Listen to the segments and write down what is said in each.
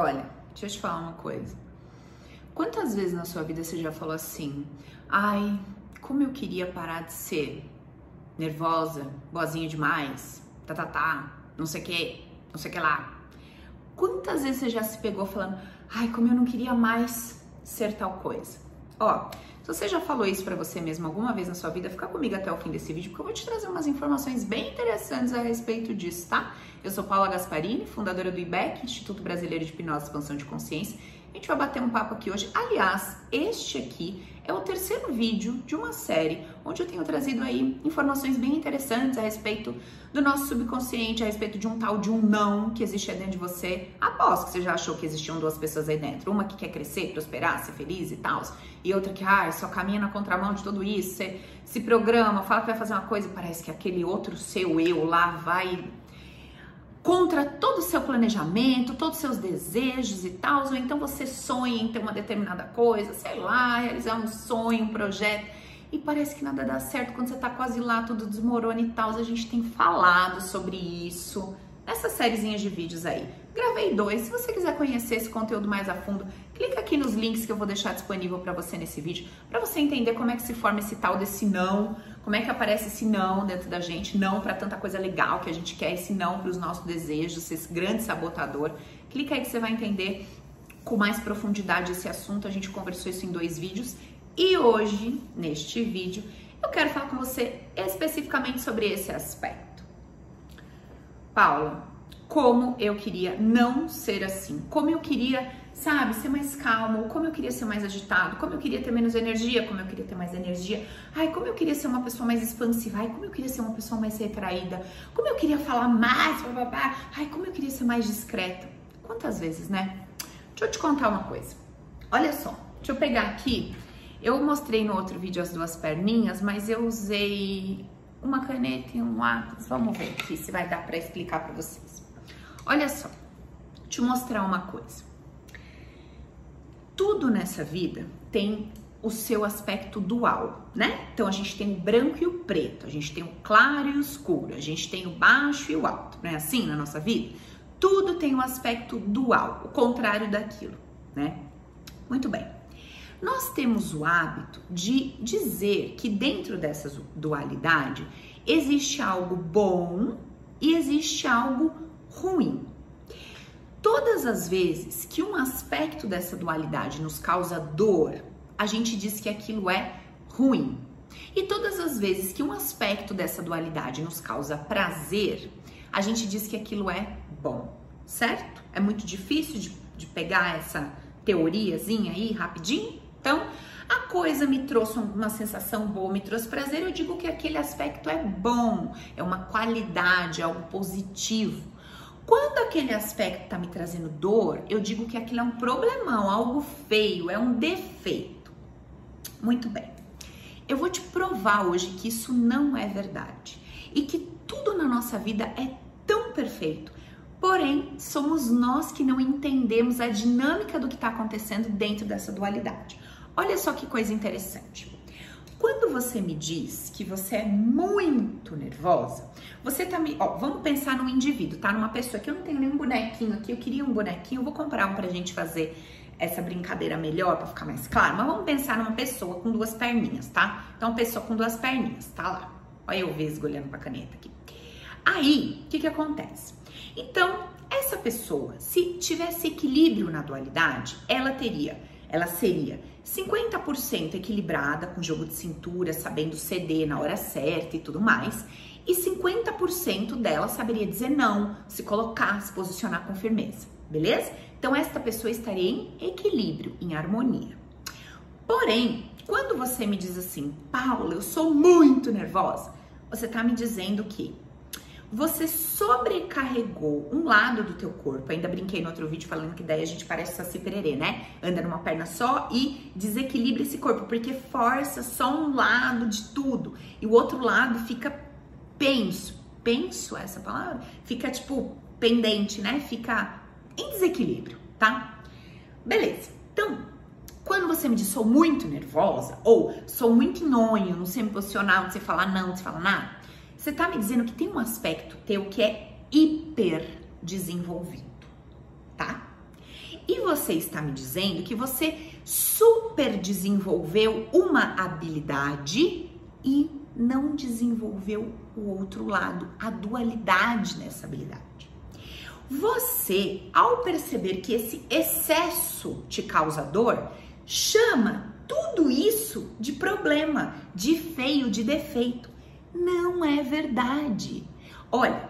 Olha, deixa eu te falar uma coisa. Quantas vezes na sua vida você já falou assim: ai, como eu queria parar de ser nervosa, boazinha demais, tá, tá, tá, não sei o que, não sei o que lá. Quantas vezes você já se pegou falando: ai, como eu não queria mais ser tal coisa? Ó, se você já falou isso para você mesmo alguma vez na sua vida, fica comigo até o fim desse vídeo, porque eu vou te trazer umas informações bem interessantes a respeito disso, tá? Eu sou Paula Gasparini, fundadora do IBEC, Instituto Brasileiro de Hipnose e Expansão de Consciência. Gente vai bater um papo aqui hoje. Aliás, este aqui é o terceiro vídeo de uma série onde eu tenho trazido aí informações bem interessantes a respeito do nosso subconsciente, a respeito de um tal de um não que existe dentro de você. Aposto que você já achou que existiam duas pessoas aí dentro. Uma que quer crescer, prosperar, ser feliz e tal, e outra que, ah, só caminha na contramão de tudo isso, você se programa, fala que vai fazer uma coisa parece que aquele outro seu eu lá vai contra todo o seu planejamento, todos os seus desejos e tal, ou então você sonha em ter uma determinada coisa, sei lá, realizar um sonho, um projeto, e parece que nada dá certo quando você tá quase lá, tudo desmorona e tal. A gente tem falado sobre isso nessas sériezinhas de vídeos aí. Gravei dois. Se você quiser conhecer esse conteúdo mais a fundo, clica aqui nos links que eu vou deixar disponível para você nesse vídeo, para você entender como é que se forma esse tal desse não, como é que aparece esse não dentro da gente, não para tanta coisa legal que a gente quer, esse não para os nossos desejos, esse grande sabotador. Clica aí que você vai entender com mais profundidade esse assunto. A gente conversou isso em dois vídeos e hoje, neste vídeo, eu quero falar com você especificamente sobre esse aspecto. Paula, como eu queria não ser assim, como eu queria, sabe, ser mais calmo, como eu queria ser mais agitado, como eu queria ter menos energia, como eu queria ter mais energia, ai, como eu queria ser uma pessoa mais expansiva, ai, como eu queria ser uma pessoa mais retraída, como eu queria falar mais, babá, ai, como eu queria ser mais discreta. Quantas vezes, né? Deixa eu te contar uma coisa. Olha só, deixa eu pegar aqui. Eu mostrei no outro vídeo as duas perninhas, mas eu usei uma caneta e um lápis. Vamos ver aqui se vai dar para explicar para vocês. Olha só, te mostrar uma coisa. Tudo nessa vida tem o seu aspecto dual, né? Então a gente tem o branco e o preto, a gente tem o claro e o escuro, a gente tem o baixo e o alto, não é assim na nossa vida? Tudo tem um aspecto dual, o contrário daquilo, né? Muito bem. Nós temos o hábito de dizer que dentro dessa dualidade existe algo bom e existe algo ruim. Todas as vezes que um aspecto dessa dualidade nos causa dor, a gente diz que aquilo é ruim. E todas as vezes que um aspecto dessa dualidade nos causa prazer, a gente diz que aquilo é bom, certo? É muito difícil de, de pegar essa teoriazinha aí rapidinho? Então, a coisa me trouxe uma sensação boa, me trouxe prazer, eu digo que aquele aspecto é bom, é uma qualidade, é algo positivo. Quando aquele aspecto está me trazendo dor, eu digo que aquilo é um problemão, algo feio, é um defeito. Muito bem. Eu vou te provar hoje que isso não é verdade e que tudo na nossa vida é tão perfeito. Porém, somos nós que não entendemos a dinâmica do que está acontecendo dentro dessa dualidade. Olha só que coisa interessante. Quando você me diz que você é muito nervosa, você tá me. Ó, vamos pensar num indivíduo, tá? Numa pessoa que eu não tenho nenhum bonequinho aqui, eu queria um bonequinho, eu vou comprar um pra gente fazer essa brincadeira melhor, para ficar mais claro. Mas vamos pensar numa pessoa com duas perninhas, tá? Então, uma pessoa com duas perninhas, tá lá. Olha eu vesgo olhando pra caneta aqui. Aí, o que que acontece? Então, essa pessoa, se tivesse equilíbrio na dualidade, ela teria, ela seria 50% equilibrada, com jogo de cintura, sabendo ceder na hora certa e tudo mais, e 50% dela saberia dizer não, se colocar, se posicionar com firmeza, beleza? Então, esta pessoa estaria em equilíbrio, em harmonia. Porém, quando você me diz assim, Paula, eu sou muito nervosa, você está me dizendo que você sobrecarregou um lado do teu corpo. Ainda brinquei no outro vídeo falando que daí a gente parece saci pererê, né? Anda numa perna só e desequilibra esse corpo, porque força só um lado de tudo e o outro lado fica penso. Penso essa palavra? Fica tipo pendente, né? Fica em desequilíbrio, tá? Beleza. Então, quando você me diz sou muito nervosa ou sou muito nhonho, não sei me posicionar, não sei falar não, não sei falar nada, você tá me dizendo que tem um aspecto teu que é hiper desenvolvido, tá? E você está me dizendo que você super desenvolveu uma habilidade e não desenvolveu o outro lado, a dualidade nessa habilidade. Você, ao perceber que esse excesso te causa dor, chama tudo isso de problema, de feio, de defeito. Não é verdade. Olha,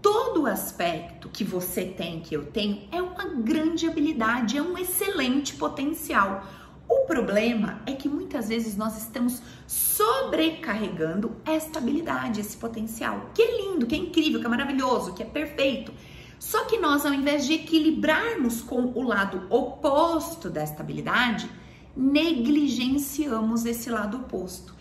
todo aspecto que você tem, que eu tenho, é uma grande habilidade, é um excelente potencial. O problema é que muitas vezes nós estamos sobrecarregando esta habilidade, esse potencial, que é lindo, que é incrível, que é maravilhoso, que é perfeito. Só que nós, ao invés de equilibrarmos com o lado oposto desta habilidade, negligenciamos esse lado oposto.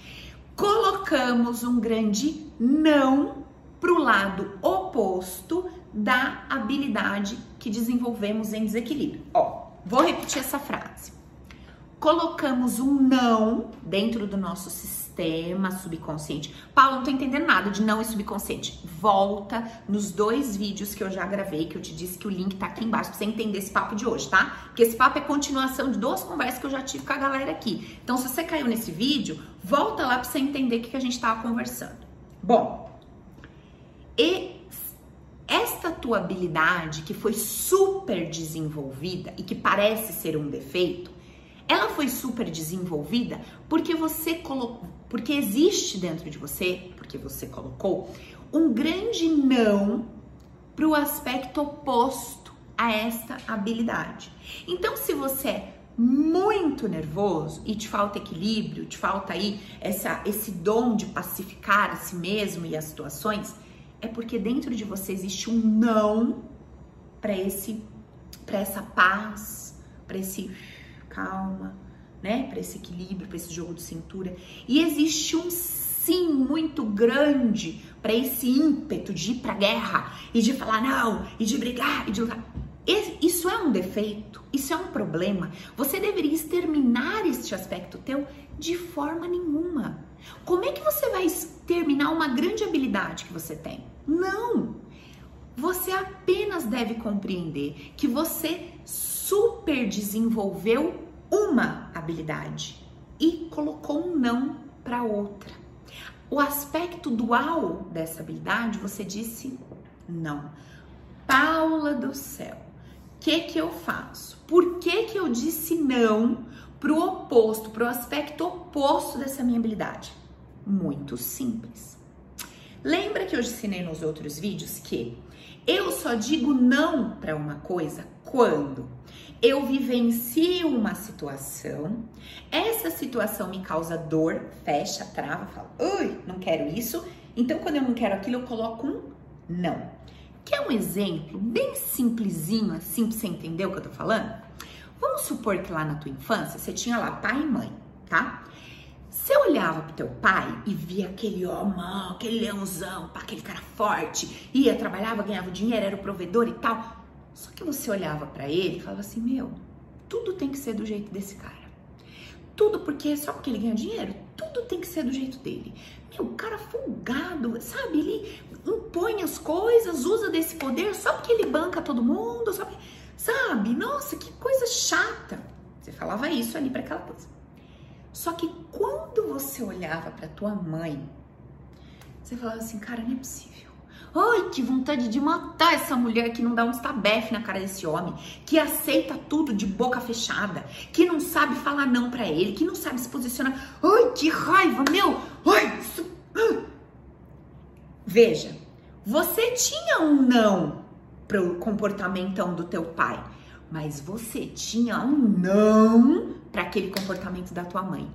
Colocamos um grande não para o lado oposto da habilidade que desenvolvemos em desequilíbrio. Ó, vou repetir essa frase colocamos um não dentro do nosso sistema subconsciente. Paulo, não tô entendendo nada de não e subconsciente. Volta nos dois vídeos que eu já gravei, que eu te disse que o link tá aqui embaixo pra você entender esse papo de hoje, tá? Porque esse papo é continuação de duas conversas que eu já tive com a galera aqui. Então, se você caiu nesse vídeo, volta lá pra você entender o que a gente tava conversando. Bom, e esta tua habilidade que foi super desenvolvida e que parece ser um defeito, ela foi super desenvolvida porque você colocou, porque existe dentro de você, porque você colocou um grande não para o aspecto oposto a esta habilidade. Então, se você é muito nervoso e te falta equilíbrio, te falta aí essa, esse dom de pacificar a si mesmo e as situações, é porque dentro de você existe um não para esse para essa paz, para esse calma, né? Para esse equilíbrio, para esse jogo de cintura. E existe um sim muito grande para esse ímpeto de ir para guerra e de falar não e de brigar e de lutar. Isso é um defeito, isso é um problema. Você deveria exterminar este aspecto teu de forma nenhuma. Como é que você vai exterminar uma grande habilidade que você tem? Não! Você apenas deve compreender que você super desenvolveu uma habilidade e colocou um não para outra. O aspecto dual dessa habilidade, você disse não. Paula do céu, o que que eu faço? Por que que eu disse não pro oposto, pro aspecto oposto dessa minha habilidade? Muito simples. Lembra que eu ensinei nos outros vídeos que eu só digo não para uma coisa quando eu vivencio uma situação, essa situação me causa dor, fecha, trava, fala, ui, não quero isso. Então, quando eu não quero aquilo, eu coloco um não. Quer um exemplo bem simplesinho, assim, pra você entender o que eu tô falando? Vamos supor que lá na tua infância você tinha lá pai e mãe, tá? Você olhava pro teu pai e via aquele homão, aquele leãozão, aquele cara forte, ia, trabalhava, ganhava dinheiro, era o provedor e tal. Só que você olhava para ele e falava assim: Meu, tudo tem que ser do jeito desse cara. Tudo porque só porque ele ganha dinheiro, tudo tem que ser do jeito dele. Meu, o cara folgado, sabe? Ele impõe as coisas, usa desse poder só porque ele banca todo mundo, sabe? Nossa, que coisa chata. Você falava isso ali para aquela coisa. Só que quando você olhava para tua mãe, você falava assim, cara, não é possível. Ai, que vontade de matar essa mulher que não dá um estabefe na cara desse homem, que aceita tudo de boca fechada, que não sabe falar não para ele, que não sabe se posicionar. Ai, que raiva, meu! Ai, isso... Veja, você tinha um não pro comportamentão do teu pai, mas você tinha um não para aquele comportamento da tua mãe.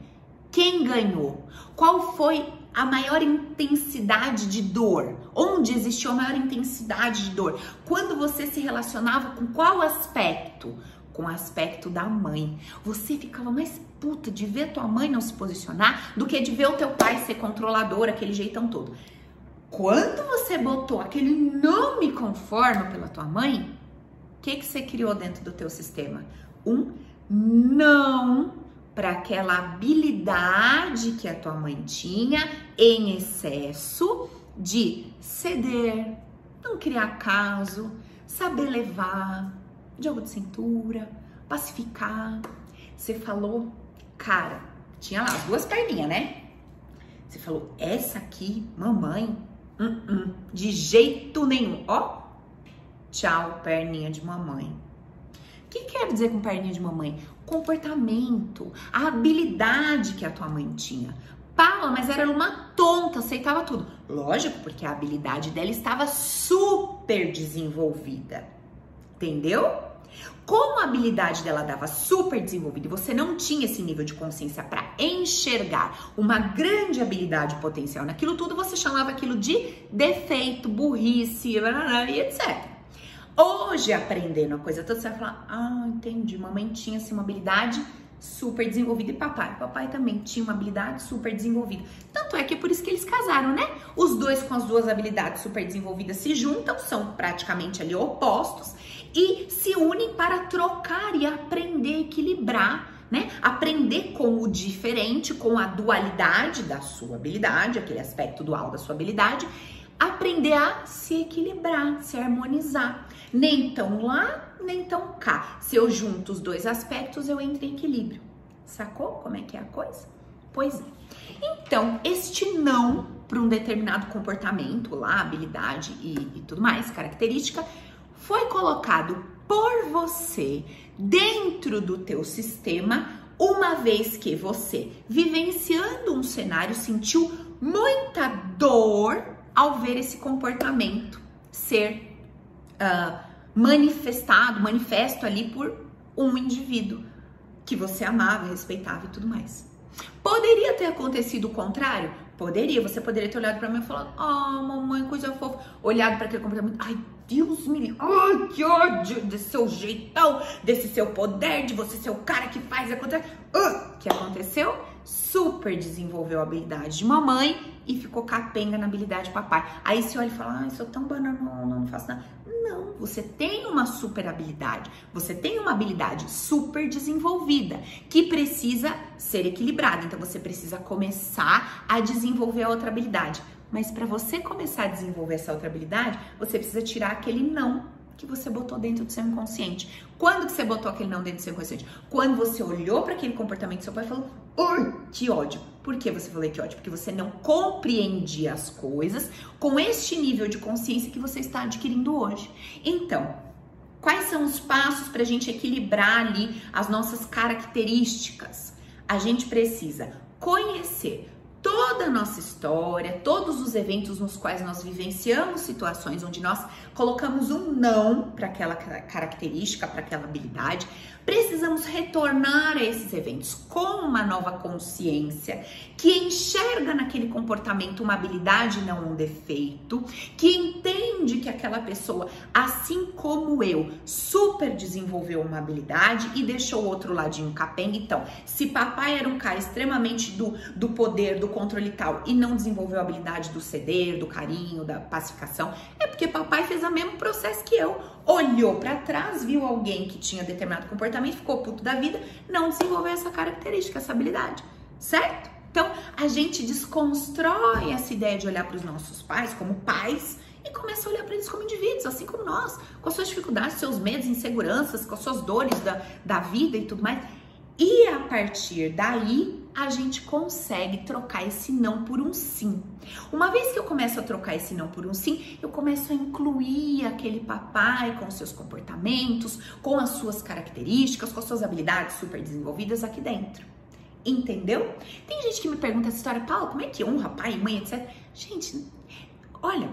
Quem ganhou? Qual foi a maior intensidade de dor? Onde existiu a maior intensidade de dor? Quando você se relacionava com qual aspecto? Com o aspecto da mãe. Você ficava mais puta de ver tua mãe não se posicionar do que de ver o teu pai ser controlador, aquele jeitão todo. Quando você botou aquele não me conforma pela tua mãe, o que, que você criou dentro do teu sistema? Um não para aquela habilidade que a tua mãe tinha em excesso de ceder, não criar caso, saber levar, Jogo de cintura, pacificar. Você falou, cara, tinha lá as duas perninhas, né? Você falou, essa aqui, mamãe, uh -uh, de jeito nenhum. Ó, tchau, perninha de mamãe. Que quer dizer com perninha de mamãe? Comportamento, a habilidade que a tua mãe tinha. Paula, mas era uma tonta, aceitava tudo. Lógico, porque a habilidade dela estava super desenvolvida. Entendeu? Como a habilidade dela dava super desenvolvida e você não tinha esse nível de consciência para enxergar uma grande habilidade potencial naquilo tudo, você chamava aquilo de defeito, burrice e etc. Hoje, aprendendo a coisa toda, você vai falar: Ah, entendi, mamãe tinha assim, uma habilidade super desenvolvida e papai. Papai também tinha uma habilidade super desenvolvida. Tanto é que é por isso que eles casaram, né? Os dois com as duas habilidades super desenvolvidas se juntam, são praticamente ali opostos e se unem para trocar e aprender a equilibrar. Né? Aprender com o diferente, com a dualidade da sua habilidade, aquele aspecto dual da sua habilidade, aprender a se equilibrar, se harmonizar. Nem tão lá, nem tão cá. Se eu junto os dois aspectos, eu entro em equilíbrio. Sacou como é que é a coisa? Pois é. Então, este não para um determinado comportamento lá, habilidade e, e tudo mais, característica, foi colocado por você dentro do teu sistema, uma vez que você, vivenciando um cenário, sentiu muita dor ao ver esse comportamento ser uh, manifestado, manifesto ali por um indivíduo que você amava, respeitava e tudo mais. Poderia ter acontecido o contrário? Poderia. Você poderia ter olhado para mim e falado: Ah, oh, mamãe, coisa fofa. Olhado para aquele comportamento. Ai, Deus me livre. Ai, que ódio desse seu jeitão, desse seu poder, de você ser o cara que faz acontecer. Uh, que aconteceu? Super desenvolveu a habilidade de mamãe e ficou capenga na habilidade de papai. Aí você olha e fala: Ai, sou tão banana, não faço nada. Não, você tem uma super habilidade, você tem uma habilidade super desenvolvida que precisa ser equilibrada. Então você precisa começar a desenvolver a outra habilidade. Mas para você começar a desenvolver essa outra habilidade, você precisa tirar aquele não que você botou dentro do seu inconsciente. Quando que você botou aquele não dentro do seu inconsciente? Quando você olhou para aquele comportamento do seu pai e falou: Ui, que ódio. Por que você falou que ódio? Porque você não compreendia as coisas com este nível de consciência que você está adquirindo hoje. Então, quais são os passos para a gente equilibrar ali as nossas características? A gente precisa conhecer toda a nossa história, todos os eventos nos quais nós vivenciamos situações onde nós colocamos um não para aquela característica, para aquela habilidade, precisamos retornar a esses eventos com uma nova consciência que enxerga naquele comportamento uma habilidade e não um defeito, que entende que aquela pessoa, assim como eu, super desenvolveu uma habilidade e deixou o outro ladinho capenga. Então, se papai era um cara extremamente do, do poder, do controle e tal, e não desenvolveu a habilidade do ceder, do carinho, da pacificação, é porque papai fez o mesmo processo que eu olhou para trás, viu alguém que tinha determinado comportamento, ficou puto da vida, não desenvolveu essa característica, essa habilidade, certo? Então, a gente desconstrói essa ideia de olhar para os nossos pais como pais e começa a olhar para eles como indivíduos, assim como nós, com as suas dificuldades, seus medos, inseguranças, com as suas dores da, da vida e tudo mais. E a partir daí, a gente consegue trocar esse não por um sim. Uma vez que eu começo a trocar esse não por um sim, eu começo a incluir aquele papai com seus comportamentos, com as suas características, com as suas habilidades super desenvolvidas aqui dentro. Entendeu? Tem gente que me pergunta essa história, Paulo, como é que honra pai mãe, etc. Gente, olha,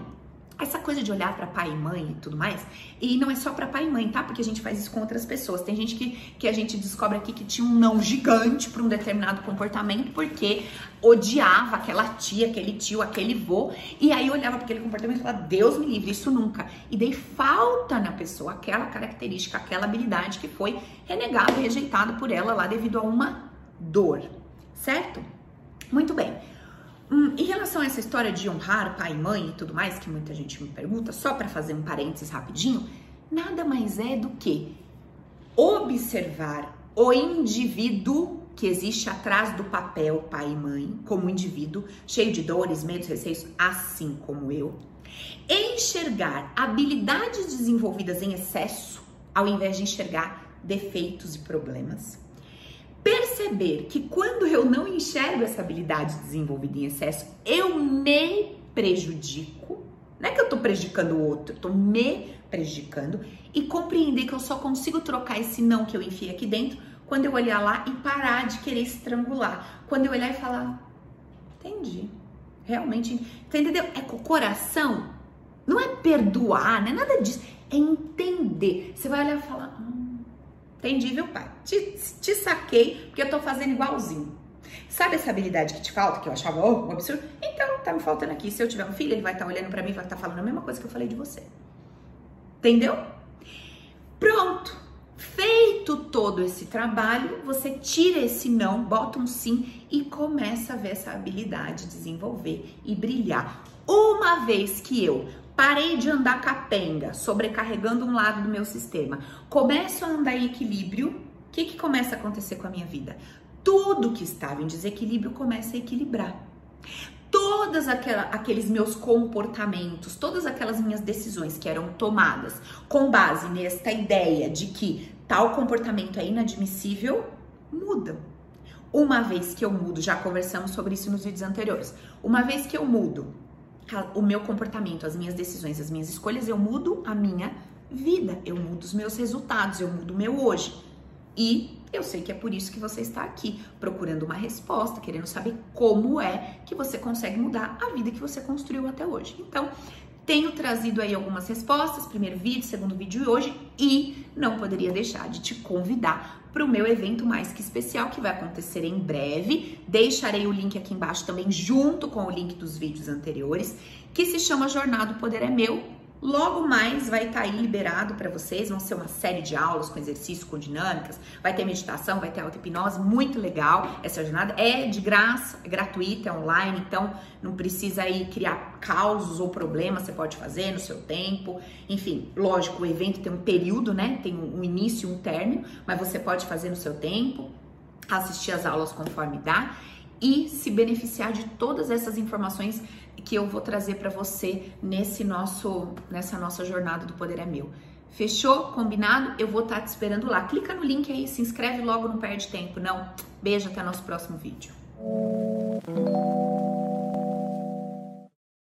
essa coisa de olhar para pai e mãe e tudo mais, e não é só para pai e mãe, tá? Porque a gente faz isso com outras pessoas. Tem gente que, que a gente descobre aqui que tinha um não gigante para um determinado comportamento porque odiava aquela tia, aquele tio, aquele vô, e aí olhava para aquele comportamento e falava: Deus me livre, isso nunca. E daí falta na pessoa aquela característica, aquela habilidade que foi renegada rejeitada por ela lá devido a uma dor, certo? Muito bem. Hum, em relação a essa história de honrar pai e mãe e tudo mais, que muita gente me pergunta, só para fazer um parênteses rapidinho, nada mais é do que observar o indivíduo que existe atrás do papel pai e mãe, como indivíduo, cheio de dores, medos, receios, assim como eu. Enxergar habilidades desenvolvidas em excesso ao invés de enxergar defeitos e problemas. Perceber que quando eu não enxergo essa habilidade desenvolvida em excesso, eu me prejudico. Não é que eu tô prejudicando o outro, eu tô me prejudicando e compreender que eu só consigo trocar esse não que eu enfiei aqui dentro quando eu olhar lá e parar de querer estrangular. Quando eu olhar e falar, entendi. Realmente, entendeu? É com o coração. Não é perdoar, não é nada disso. É entender. Você vai olhar e falar, hum, entendi, viu, pai? Te, te saquei porque eu tô fazendo igualzinho. Sabe essa habilidade que te falta, que eu achava oh, um absurdo? Então, tá me faltando aqui. Se eu tiver um filho, ele vai estar tá olhando para mim, vai estar tá falando a mesma coisa que eu falei de você. Entendeu? Pronto. Feito todo esse trabalho, você tira esse não, bota um sim e começa a ver essa habilidade desenvolver e brilhar. Uma vez que eu parei de andar capenga, sobrecarregando um lado do meu sistema, começo a andar em equilíbrio, o que, que começa a acontecer com a minha vida? Tudo que estava em desequilíbrio começa a equilibrar todos aqueles meus comportamentos, todas aquelas minhas decisões que eram tomadas com base nesta ideia de que tal comportamento é inadmissível, mudam. Uma vez que eu mudo, já conversamos sobre isso nos vídeos anteriores. Uma vez que eu mudo o meu comportamento, as minhas decisões, as minhas escolhas, eu mudo a minha vida, eu mudo os meus resultados, eu mudo o meu hoje. E eu sei que é por isso que você está aqui, procurando uma resposta, querendo saber como é que você consegue mudar a vida que você construiu até hoje. Então, tenho trazido aí algumas respostas, primeiro vídeo, segundo vídeo de hoje, e não poderia deixar de te convidar para o meu evento mais que especial que vai acontecer em breve. Deixarei o link aqui embaixo também, junto com o link dos vídeos anteriores, que se chama Jornada do Poder é Meu Logo mais vai estar tá aí liberado para vocês, vão ser uma série de aulas com exercícios, com dinâmicas, vai ter meditação, vai ter auto-hipnose, muito legal essa jornada. É de graça, é gratuita, é online, então não precisa aí criar causos ou problemas, você pode fazer no seu tempo. Enfim, lógico, o evento tem um período, né? Tem um início e um término, mas você pode fazer no seu tempo, assistir as aulas conforme dá e se beneficiar de todas essas informações que eu vou trazer para você nesse nosso nessa nossa jornada do poder é meu. Fechou? Combinado? Eu vou estar tá te esperando lá. Clica no link aí, se inscreve logo, não perde tempo, não. Beijo, até nosso próximo vídeo.